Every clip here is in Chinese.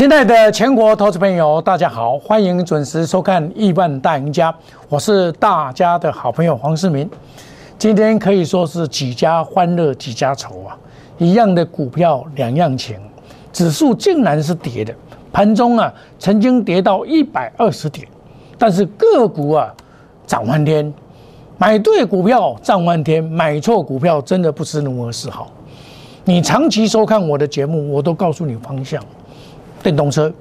亲爱的全国投资朋友，大家好，欢迎准时收看《亿万大赢家》，我是大家的好朋友黄世明。今天可以说是几家欢乐几家愁啊，一样的股票两样情，指数竟然是跌的，盘中啊曾经跌到一百二十点，但是个股啊涨翻天，买对股票涨翻天，买错股票真的不知如何是好。你长期收看我的节目，我都告诉你方向。电动车，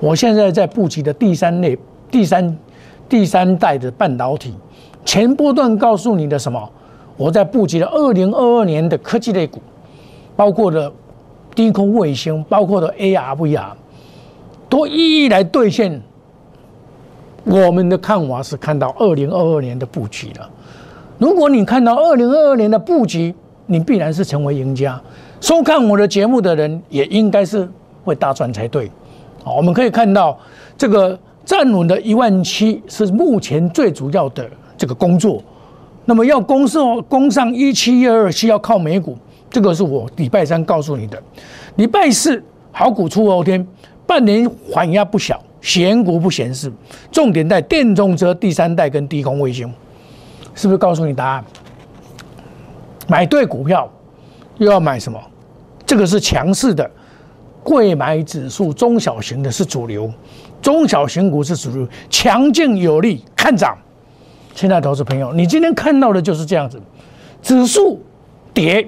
我现在在布局的第三类、第三、第三代的半导体。前波段告诉你的什么？我在布局的二零二二年的科技类股，包括的低空卫星，包括的 AR、VR，都一一来兑现。我们的看法是看到二零二二年的布局了。如果你看到二零二二年的布局，你必然是成为赢家。收看我的节目的人也应该是。会大赚才对，好，我们可以看到这个站稳的一万七是目前最主要的这个工作。那么要攻上攻上一七一二七，要靠美股，这个是我礼拜三告诉你的。礼拜四好股出后天，半年缓压不小，闲股不显示，重点在电动车第三代跟低空卫星，是不是告诉你答案？买对股票又要买什么？这个是强势的。贵买指数中小型的是主流，中小型股是主流，强劲有力，看涨。亲爱的投资朋友，你今天看到的就是这样子，指数跌，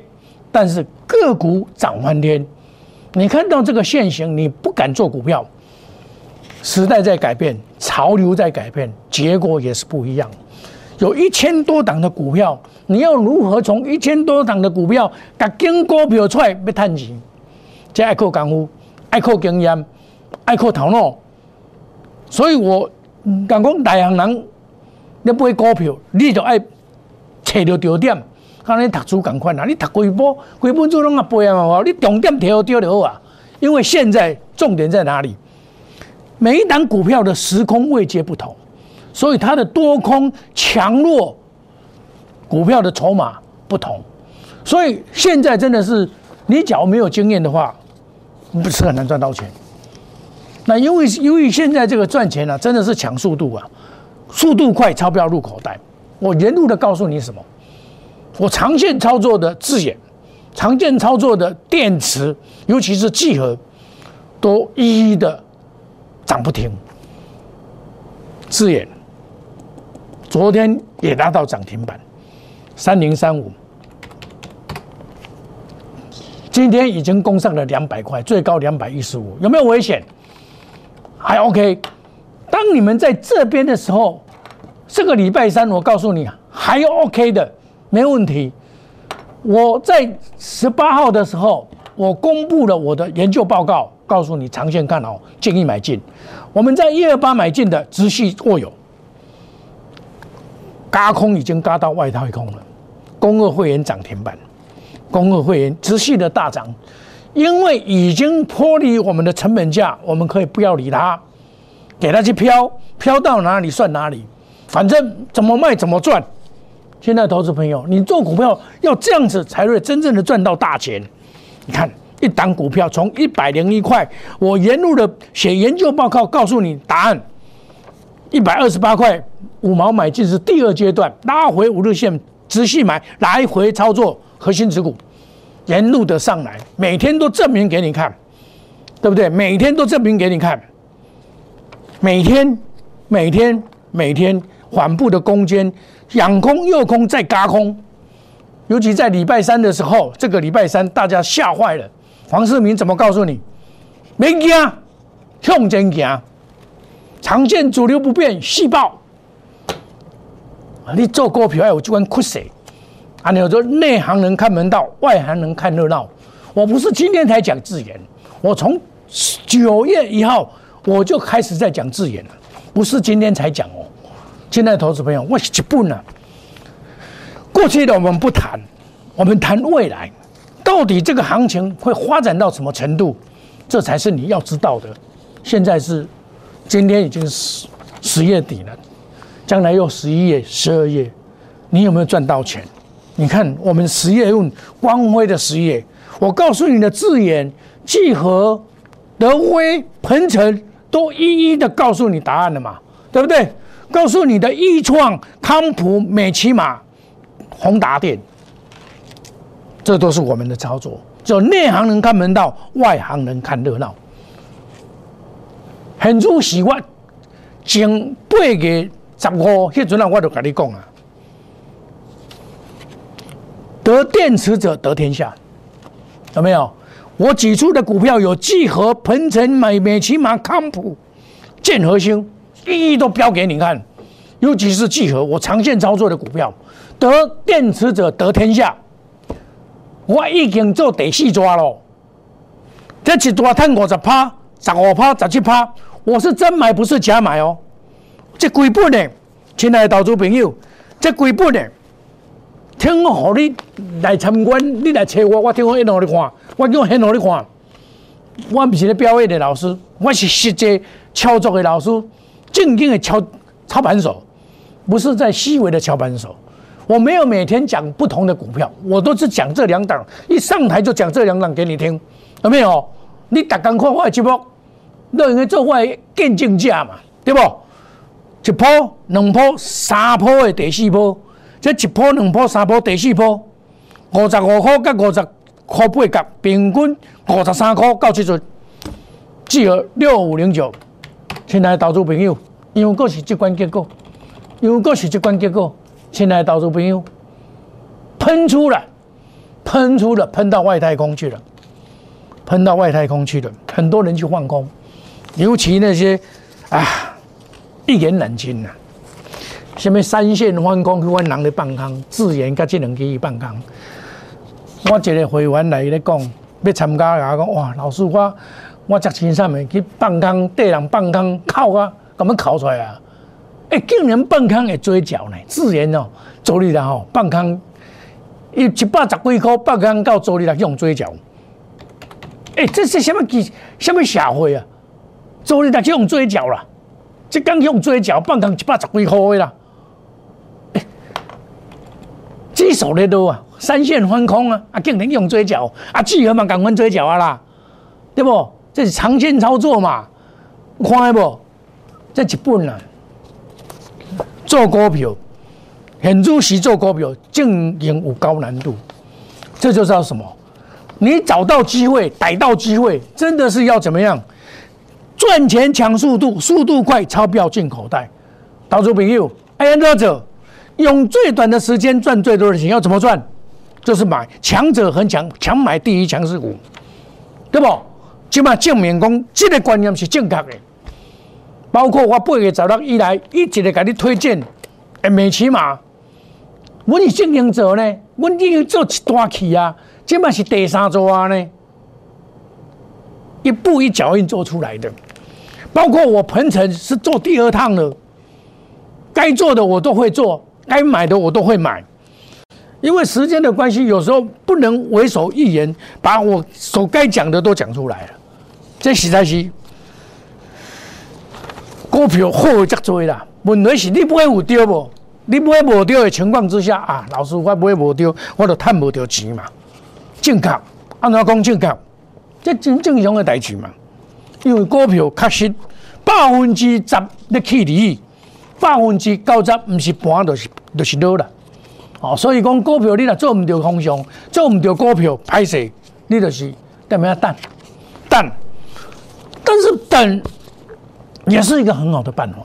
但是个股涨翻天。你看到这个现形，你不敢做股票。时代在改变，潮流在改变，结果也是不一样。有一千多档的股票，你要如何从一千多档的股票，把根股票出来要探钱？这爱靠功夫，爱靠经验，爱靠头脑，所以我讲讲大行人，你买股票，你就爱找着焦点。看你读书咁款啊，你读几波，几本书拢啊背啊嘛，你重点挑对就好啊。因为现在重点在哪里？每一档股票的时空位阶不同，所以它的多空强弱，股票的筹码不同，所以现在真的是你假如没有经验的话。不是很难赚到钱。那因为由于现在这个赚钱呢，真的是抢速度啊，速度快，钞票入口袋。我沿路的告诉你什么？我长线操作的字眼，长线操作的电池，尤其是聚合，都一一的涨不停。字眼，昨天也达到涨停板，三零三五。今天已经攻上了两百块，最高两百一十五，有没有危险？还 OK。当你们在这边的时候，这个礼拜三，我告诉你还 OK 的，没问题。我在十八号的时候，我公布了我的研究报告，告诉你长线看好，建议买进。我们在一二八买进的，直系握有，嘎空已经嘎到外太空了，公二会员涨停板。公二会员持续的大涨，因为已经脱离我们的成本价，我们可以不要理它，给它去飘，飘到哪里算哪里，反正怎么卖怎么赚。现在投资朋友，你做股票要这样子才会真正的赚到大钱。你看一档股票从一百零一块，我沿路的写研究报告告诉你答案，一百二十八块五毛买进是第二阶段，拉回五日线，持续买，来回操作。核心持股沿路的上来，每天都证明给你看，对不对？每天都证明给你看，每天、每天、每天缓步的攻坚，仰空右空再嘎空，尤其在礼拜三的时候，这个礼拜三大家吓坏了。黄世明怎么告诉你？没惊，向前行，长线主流不变，细胞。你做股票要有这款酷势。啊，你说内行人看门道，外行人看热闹。我不是今天才讲字眼，我从九月一号我就开始在讲字眼了，不是今天才讲哦。现在投资朋友，我是一本呢。过去的我们不谈，我们谈未来，到底这个行情会发展到什么程度，这才是你要知道的。现在是今天已经十十月底了，将来又十一月、十二月，你有没有赚到钱？你看，我们实业用光辉的实业，我告诉你的字眼，聚合德威、鹏程都一一的告诉你答案了嘛，对不对？告诉你的易创、康普、美骑马、宏达电，这都是我们的操作。就内行人看门道，外行人看热闹。很主席，我前八月十五迄阵啊，我就跟你讲啊，得电池者得天下，有没有？我举出的股票有聚合、鹏程、美美骑马、康普、建和兴，一一都标给你看。尤其是聚合，我长线操作的股票，得电池者得天下。我已经做第四抓了，这一抓赚五十趴、十五趴、十七趴，我是真买，不是假买哦。这几本呢，亲爱的投资朋友，这几本呢，听我和你来参观，你来找我，我听我一路的看，我用很努力看。我不是咧表演的老师，我是实际操作的老师，正经的操操盘手，不是在虚伪的操盘手。我没有每天讲不同的股票，我都是讲这两档，一上台就讲这两档给你听，有没有？你打刚看我的节目，都应该做我的见证价嘛，对不？一波、两波、三波的第四波，这一波、两波、三波、第四波，五十五块到五十块八角，平均五十三块到这阵，聚合六五零九，亲爱的投资朋友，因为个是这关结果，因为个是这关结果。亲爱的投资朋友，喷出了，喷出了，喷到外太空去了，喷到外太空去了，很多人去放空，尤其那些啊，一言难尽呐。什么三线翻工去阮人的放空，自然甲即两支放空。我一个会员来咧讲，要参加啊，讲哇，老师我我值钱上面去放空，对人放空，靠啊，咁样考出来啊？哎，竟然放空会追缴呢？自然哦，周日啦吼，放空一一百十几块，放空到周日来用追缴。哎，这是什么机？什么社会啊？周日来用追缴啦？即刚用追缴，放空一百十几块的啦。哎，这手的多啊，三线翻空啊，啊，竟然用追缴，啊，巨额嘛，赶快追缴啊啦，对不？这是长线操作嘛，看不？这一本啊。做股票，很入时做股票，经营有高难度。这就叫什么？你找到机会，逮到机会，真的是要怎么样？赚钱抢速度，速度快，钞票进口袋。投资朋友，哎呀，者用最短的时间赚最多的钱，要怎么赚？就是买强者恒强，强买第一强势股，对不？起码证明讲，这个观念是正确的。包括我八月十六以来，一直在给你推荐，诶，美骑马，我是经营者呢，我已经做一段期啊，这嘛是第三座啊呢，一步一脚印做出来的。包括我鹏程是做第二趟了，该做的我都会做，该买的我都会买。因为时间的关系，有时候不能为所欲言，把我所该讲的都讲出来了，这实在是。股票好则多啦，问题是你买有丢不？你买无丢的情况之下啊，老师我买无丢，我就赚无到钱嘛。正确，按怎讲正确？这真正常的代志嘛。因为股票确实百分之十你去利，百分之九十毋是盘，就是就是落啦。哦，所以讲股票你若做毋到方向，做毋到股票歹势，你就是等咩等等，但是等。也是一个很好的办法。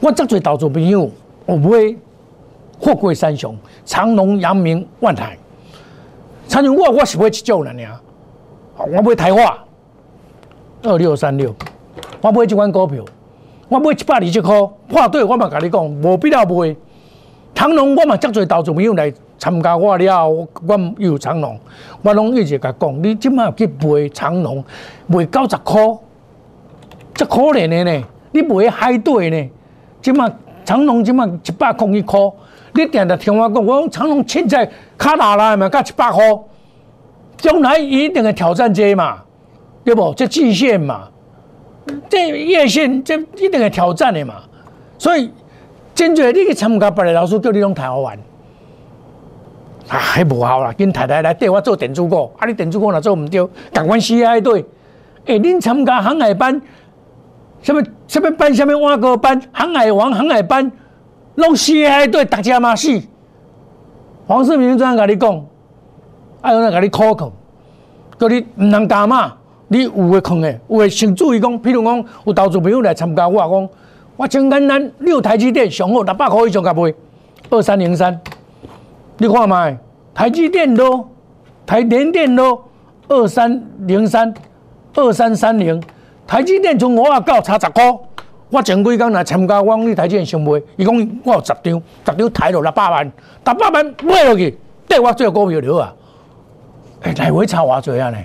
我这最投资朋友，我不会货柜三雄，长隆、阳明、万海。长隆我我是不会去救人呀，我不会台化二六三六，我不会去玩股票，我买一百二十块，话对我嘛跟你讲，无必要不会。长隆我嘛这最投资朋友来参加我了，我我有长隆，我拢一直甲讲，你今麦去卖长隆，卖九十块。这可怜的呢，你卖海底呢？即马长隆即马一百空一块，你定定听我讲，我讲长隆现在卡哪来嘛？加一百块，将来一定会挑战这嘛，对不？这极限嘛，这月线这一定会挑战的嘛。所以，真侪你去参加别的老师叫你用台湾玩，啊，还无好啦，跟太太来对我做电子股，啊，你电子股若做唔对，赶快死海对。哎，恁参加航海班，什么什么班，什么挖沟班，航海王、航海班，拢死海对大家嘛死。黄世明这样跟你讲，哎，有人跟你考考，叫你唔能打嘛。你有诶空诶，有诶先注意讲，譬如讲有投资朋友来参加，我讲我真简单，你有台积电上好六百块以上甲卖二三零三，你看卖台积电咯，台联电咯，二三零三。二三三零，台积电从五啊九差十块，我前几工来参加，我讲你台积电上卖，伊讲我有十张，十张抬落六百万，六百万买落去，对我做股票了啊！哎，来回差偌济啊呢？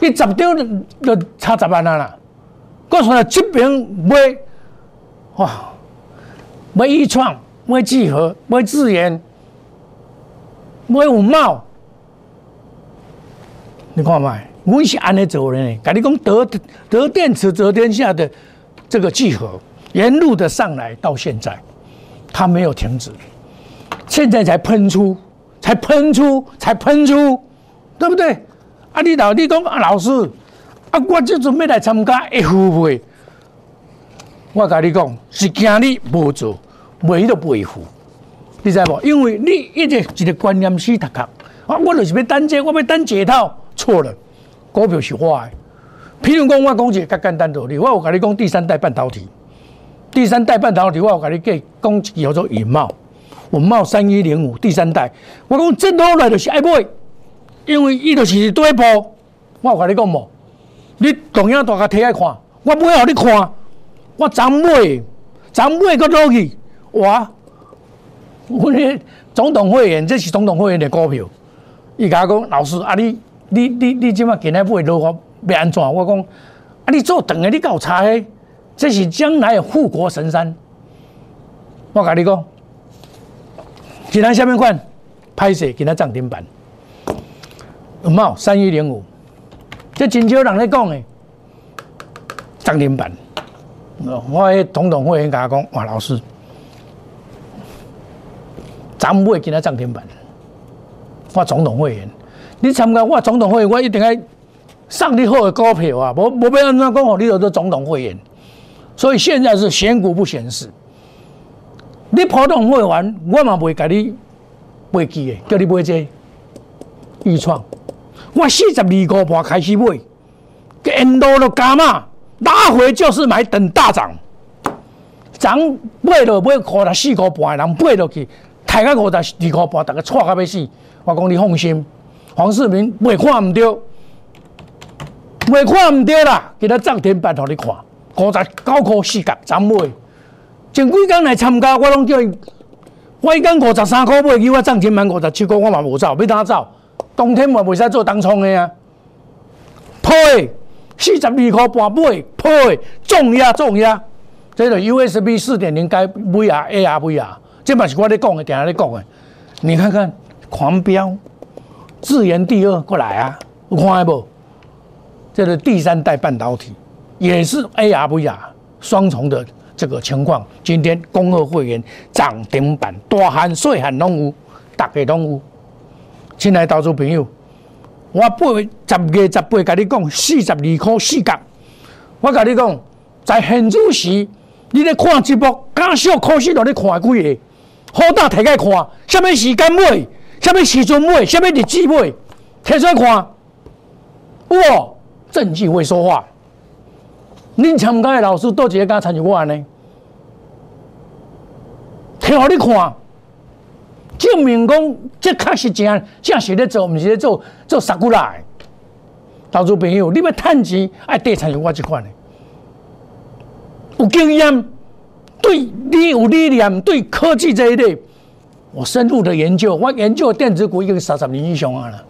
伊十张就差十万啊啦！我说这边买，哇，买一创，买聚合，买智研，买五茂，你看卖？我是安尼做呢，跟你讲得得电池得天下的这个聚合，沿路的上来到现在，它没有停止，现在才喷出，才喷出，才喷出，对不对？啊，你老你讲啊，老师，啊，我即准备来参加 F 会，我跟你讲是惊你无做，袂都不会付，你知无？因为你一直一个观念死读壳，啊，我就是要等这，我要等解套，错了。股票是坏，譬如讲，我讲一个较简单道理，我有甲你讲第三代半导体，第三代半导体，我有甲你讲叫做云茂，云茂三一零五第三代，我讲这落来就是爱买，因为伊就是第一步，我有甲你讲无，你同样大家睇来看，我买互你看，我怎买，怎买个落去，哇，我咧总统会员，这是总统会员的股票，伊甲我讲老师啊你。你你你即马今日买落去要安怎？我讲啊，你做长的你搞差的，这是将来的护国神山。我甲你讲，今天下面看拍摄，今仔涨停板，有冇三一零五？这真少人咧讲的涨停板。我迄统统会员甲我讲，哇，老师，咱买今天涨停板，我总统会员。你参加我总统会，我一定要上你好的股票啊！无无要安怎讲哦，你有做总统会员，所以现在是选股不选市。你普通会员，我嘛袂甲你买记的，叫你买这预创。我四十二个半开始买，沿路都加嘛，拉回就是买，等大涨。涨买落买五十四个半的人买落去，抬到五十二个半，大家错到要死。我讲你放心。黄世明未看唔对，未看唔对啦！给他涨停板互你看，五十九块四角怎买？前几工来参加，我拢叫伊，我伊讲五十三块买，叫我涨停板五十七块，我嘛无走，要哪走？冬天嘛袂使做当冲的啊！配四十二块半买，配重压重压，这个 USB 四点零该买啊，A R V 啊，这嘛是我咧讲的，定下咧讲的。你看看狂飙。自研第二过来啊，有看不？这是第三代半导体，也是 AR VR 双重的这个情况。今天恭贺会员涨停板，大汉小汉拢有，大家拢有。亲爱投资朋友，我八月十月十八跟你讲，四十二块四角。我跟你讲，在现主时，你咧看直播，刚小可惜，落咧看几个，好大睇开看，什么时间买？什么时阵买？什么日子买？提出来看，哇！证据会说话。恁参加的老师倒几个敢参与我呢？提互你看，证明讲这确实正正是咧做，毋是咧做做杀古来。投资朋友，你要趁钱，爱地产有我这款的，有经验，对你有理念，对科技这一类。我深入的研究，我研究电子股已经三十年以上啊啦。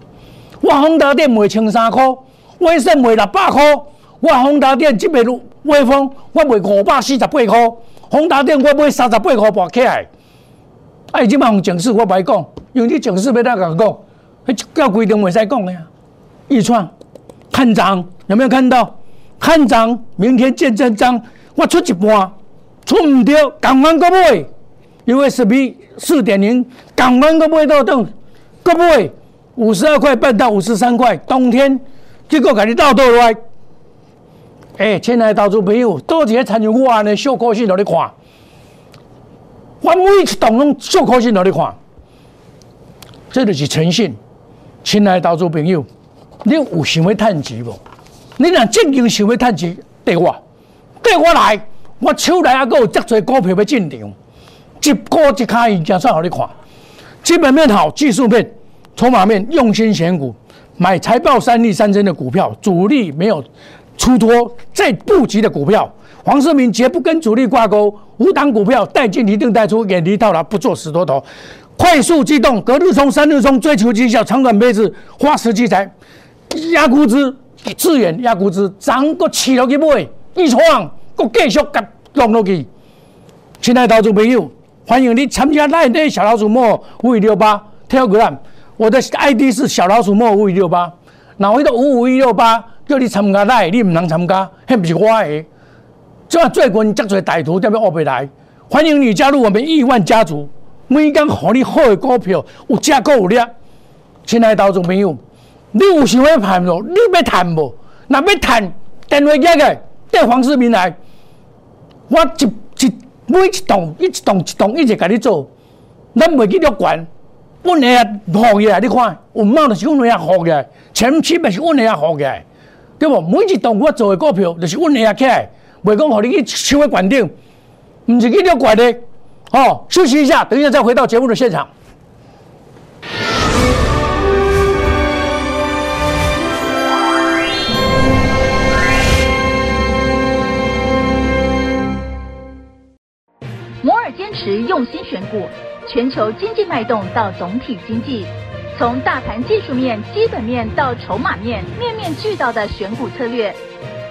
我宏达电卖千三块，威盛卖六百块。我宏达电即卖威风，我卖五百四十八块。宏达电我卖三十八块半起来。哎，即摆用警示我不爱讲，因为你警示要哪甲讲？迄叫规定袂使讲的呀。预创看涨有没有看到？看涨，明天见真章。我出一半，出唔对，赶快个买。USB 四点零，港湾都不会倒动，够不会五十二块半到五十三块，冬天结果给你倒倒来，哎，亲爱的投资朋友，多几个参与我安的小可信落你看，我每一栋拢小可信落你看，这就是诚信。亲爱的投资朋友，你有想要趁钱无？你若真经想要趁钱，对我，对我来，我手内还阁有遮多股票要进场，一股一卡已经算互你看。基本面好，技术面、筹码面，用心选股，买财报三利三增的股票，主力没有出脱再布局的股票。黄世明绝不跟主力挂钩，无档股票带进一定带出，远离套牢，不做死多头。快速机动，隔日冲，三日冲，追求绩效，长短配置，花时积财，压估值，资源压估值，涨个起落去买，一创个继续甲弄落去。亲爱的投资朋友，欢迎你参加赖内小老鼠莫五五六八 Telegram，我的 ID 是小老鼠莫五五六八。哪位的五五一六八叫你参加赖，你唔能参加，那不是我的。即啊，最近这多歹徒在要恶不来，欢迎你加入我们亿万家族。每间互你好的股票有价够有量，亲爱的投资朋友，你有想要谈无？你要谈无？若要谈，电话接个对黄世明来，我一一每一栋一一栋一栋一直甲你做，咱袂去乐观，稳下啊好起来，你看，有猫就是稳下好起来，前期嘛是稳下好起来，对不？每一栋我做的股票就是稳下起来，袂讲互你去抢个关顶，毋是去乐观的。哦，休息一下，等一下再回到节目的现场。摩尔坚持用心选股，全球经济脉动到总体经济，从大盘技术面、基本面到筹码面，面面俱到的选股策略。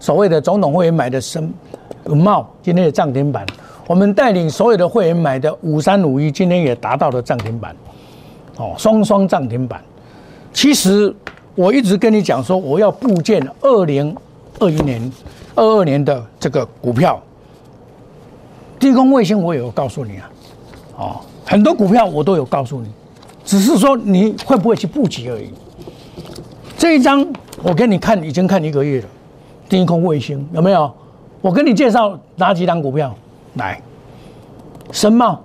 所谓的总统会员买的深茂，今天的涨停板。我们带领所有的会员买的五三五一，今天也达到了涨停板，哦，双双涨停板。其实我一直跟你讲说，我要布建二零二一年、二二年的这个股票。低空卫星我也有告诉你啊，哦，很多股票我都有告诉你，只是说你会不会去布局而已。这一张我给你看，已经看一个月了，低空卫星有没有？我跟你介绍哪几档股票？来，深茂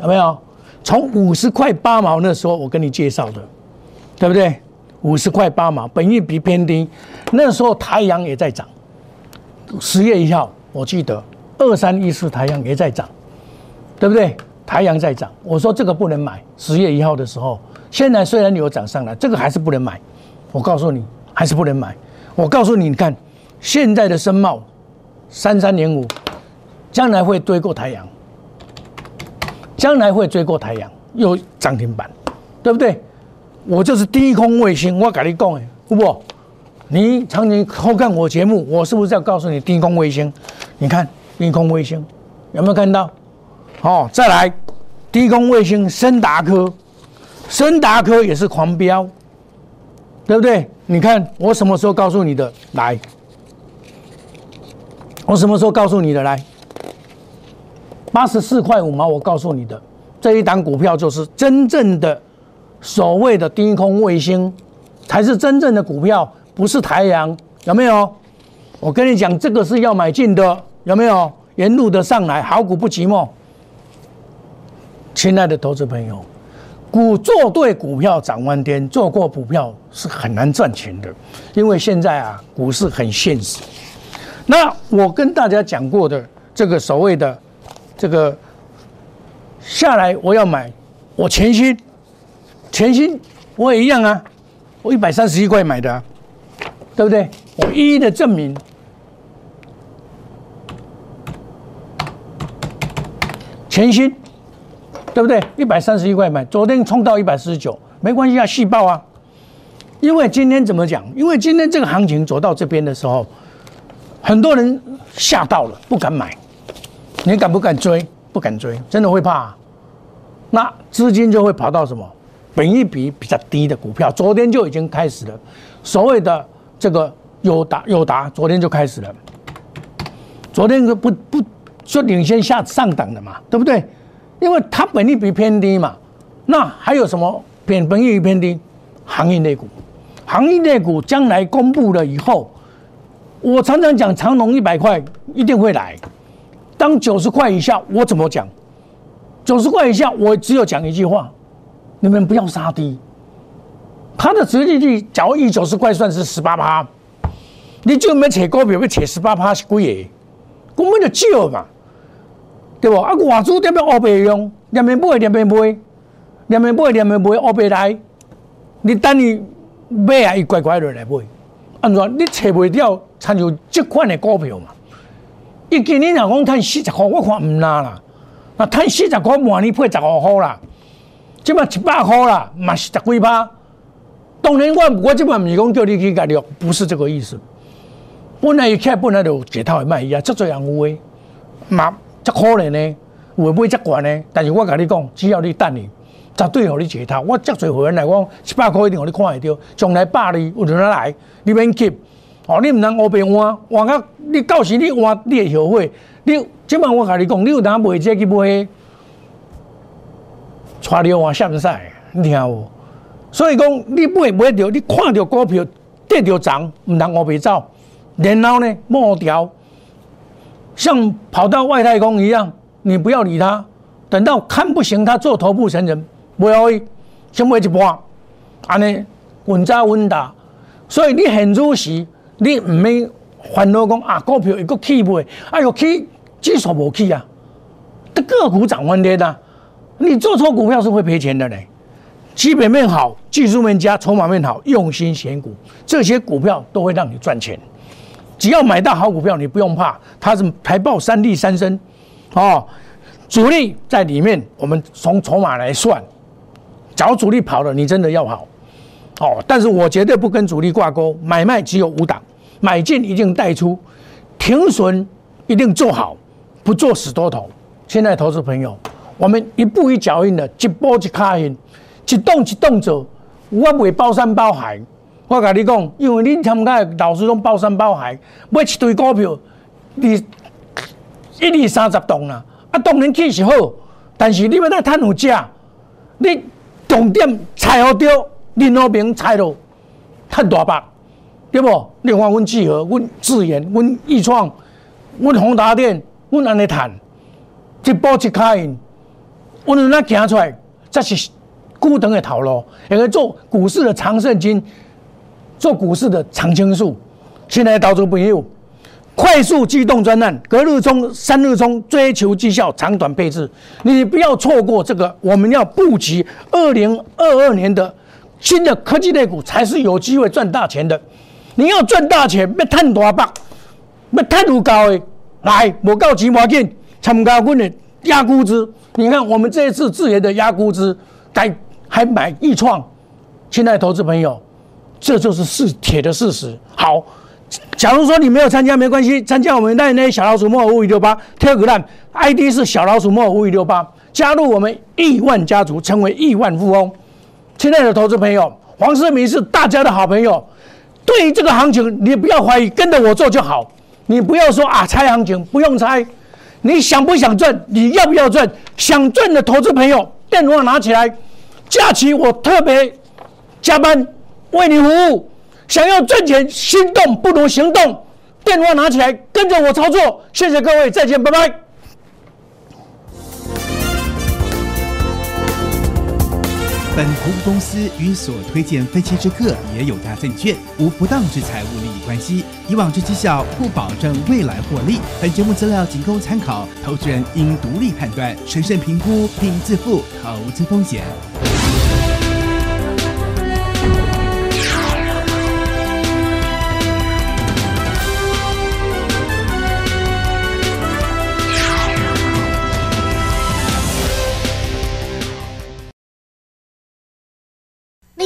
有没有？从五十块八毛那时候我跟你介绍的，对不对？五十块八毛，本益比偏低。那时候太阳也在涨，十月一号我记得二三一四太阳也在涨，对不对？太阳在涨，我说这个不能买。十月一号的时候，现在虽然有涨上来，这个还是不能买。我告诉你，还是不能买。我告诉你，你看现在的深茂三三零五。将来会追过太阳，将来会追过太阳，又涨停板，对不对？我就是低空卫星，我跟你讲哎，不？你常年偷看我节目，我是不是要告诉你低空卫星？你看低空卫星有没有看到？哦，再来低空卫星，森达科，森达科也是狂飙，对不对？你看我什么时候告诉你的？来，我什么时候告诉你的？来。八十四块五毛，我告诉你的这一档股票就是真正的所谓的低空卫星，才是真正的股票，不是太阳，有没有？我跟你讲，这个是要买进的，有没有？沿路的上来，好股不寂寞。亲爱的投资朋友，股做对股票涨万天，做过股票是很难赚钱的，因为现在啊，股市很现实。那我跟大家讲过的这个所谓的。这个下来我要买，我全新，全新我也一样啊，我一百三十一块买的、对不对？我一一的证明。全新，对不对？一百三十一块买，昨天冲到一百四十九，没关系啊，细报啊。因为今天怎么讲？因为今天这个行情走到这边的时候，很多人吓到了，不敢买。你敢不敢追？不敢追，真的会怕。那资金就会跑到什么？本益比比较低的股票。昨天就已经开始了，所谓的这个友达，友达昨天就开始了。昨天就不不就领先下上档的嘛，对不对？因为它本益比偏低嘛。那还有什么偏本益比偏低？行业类股，行业类股将来公布了以后，我常常讲长隆一百块一定会来。当九十块以下，我怎么讲？九十块以下，我只有讲一句话：你们不要杀低。它的实际率，假如一九十块算是十八趴，你就没扯高票，要扯十八趴是贵的，根本就少嘛，对不？啊，外资点样乌白用，两面买，两面卖，两面买，两面卖，乌白来，你等你买啊，一乖乖的来买，安怎？你找不掉，参照这款的股票嘛？伊今年若讲赚四十块，我看唔拿啦。那赚四十块，明年配十五块啦。即摆一百块啦，嘛是十几趴。当然，我我即摆唔是讲叫你去加入，不是这个意思。本来一开本来就解套的卖伊啊，足多人有诶，嘛足可能呢，会买足悬呢。但是我甲你讲，只要你等你，绝对互你解套。我足多会员来讲，一百块一定互你看会到，将来百二有人来，你免急。哦，你毋通乌白换，换到你到时你换你会后悔。你即摆我甲你讲，你有当卖这去买，带你换下面赛，你听无？所以讲，你买买着，你看到股票跌着涨，毋通乌白走。然后呢，摸掉，像跑到外太空一样，你不要理他。等到看不行，他做头部成人，不要伊先买一半，安尼稳扎稳打。所以你很入时。你唔免烦恼讲啊，股票一个起不？哎呦起，指数无起啊，这个股涨翻天呐！你做错股票是会赔钱的嘞。基本面好，技术面佳，筹码面好，用心选股，这些股票都会让你赚钱。只要买到好股票，你不用怕，它是排爆三利三升哦。主力在里面，我们从筹码来算，假如主力跑了，你真的要跑。哦，但是我绝对不跟主力挂钩，买卖只有五档，买进一定带出，停损一定做好，不做死多头。现在投资朋友，我们一步一脚印的，一步一卡印，一动一动走，我不会包山包海。我跟你讲，因为你参加老师拢包山包海，买一堆股票，你一二三十栋啦，啊，当然起是好，但是你要来赚有价，你重点踩好掉。林和平猜到赚大把，对不？另外阮聚合、阮智研、阮易创、阮宏达电，阮安尼谈，一步一卡印，阮有那行出来，这是固长的头路，也可以做股市的长胜金，做股市的长青树。现在投资朋友，快速机动专案，隔日冲、三日冲，追求绩效，长短配置，你不要错过这个。我们要布局二零二二年的。新的科技类股才是有机会赚大钱的。你要赚大钱，要赚大百，要赚多高的，来，我告急我紧参加我的压估值。你看我们这一次自研的压估值，还还买易创。亲爱投资朋友，这就是是铁的事实。好，假如说你没有参加没关系，参加我们那那小老鼠莫尔五五六八跳个蛋，ID 是小老鼠莫尔五五六八，加入我们亿万家族，成为亿万富翁。亲爱的投资朋友，黄世明是大家的好朋友。对于这个行情，你不要怀疑，跟着我做就好。你不要说啊，猜行情不用猜。你想不想赚？你要不要赚？想赚的投资朋友，电话拿起来。假期我特别加班为你服务。想要赚钱，心动不如行动。电话拿起来，跟着我操作。谢谢各位，再见，拜拜。本投资公司与所推荐分期之客也有价证券无不当之财务利益关系，以往之绩效不保证未来获利。本节目资料仅供参考，投资人应独立判断、审慎评估并自负投资风险。